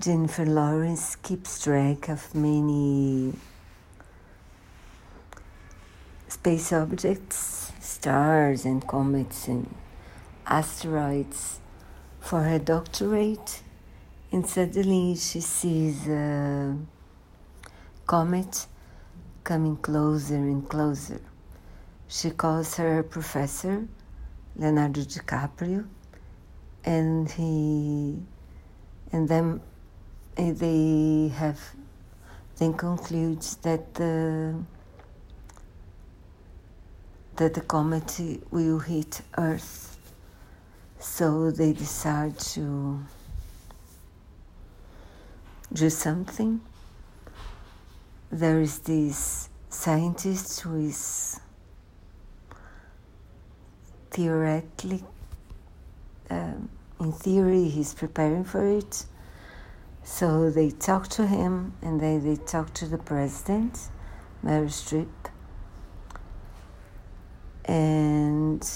Jennifer Lawrence keeps track of many space objects, stars and comets and asteroids for her doctorate, and suddenly she sees a comet coming closer and closer. She calls her professor, Leonardo DiCaprio, and he and then they have then concludes that the that the comet will hit Earth. So they decide to do something. There is this scientist who is theoretically, um, in theory, he's preparing for it. So they talk to him and then they talk to the president, Mary Streep. And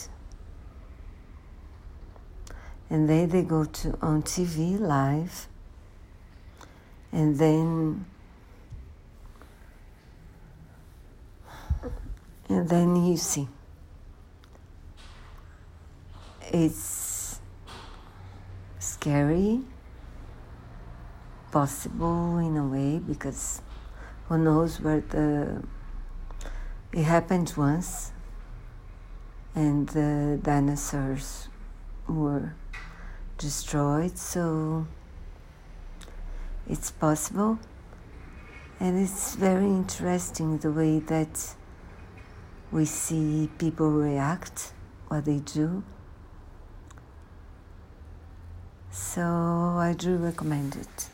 and then they go to on TV live. And then and then you see. It's scary possible in a way because who knows where the it happened once and the dinosaurs were destroyed. So it's possible and it's very interesting the way that we see people react what they do. So i do recommend it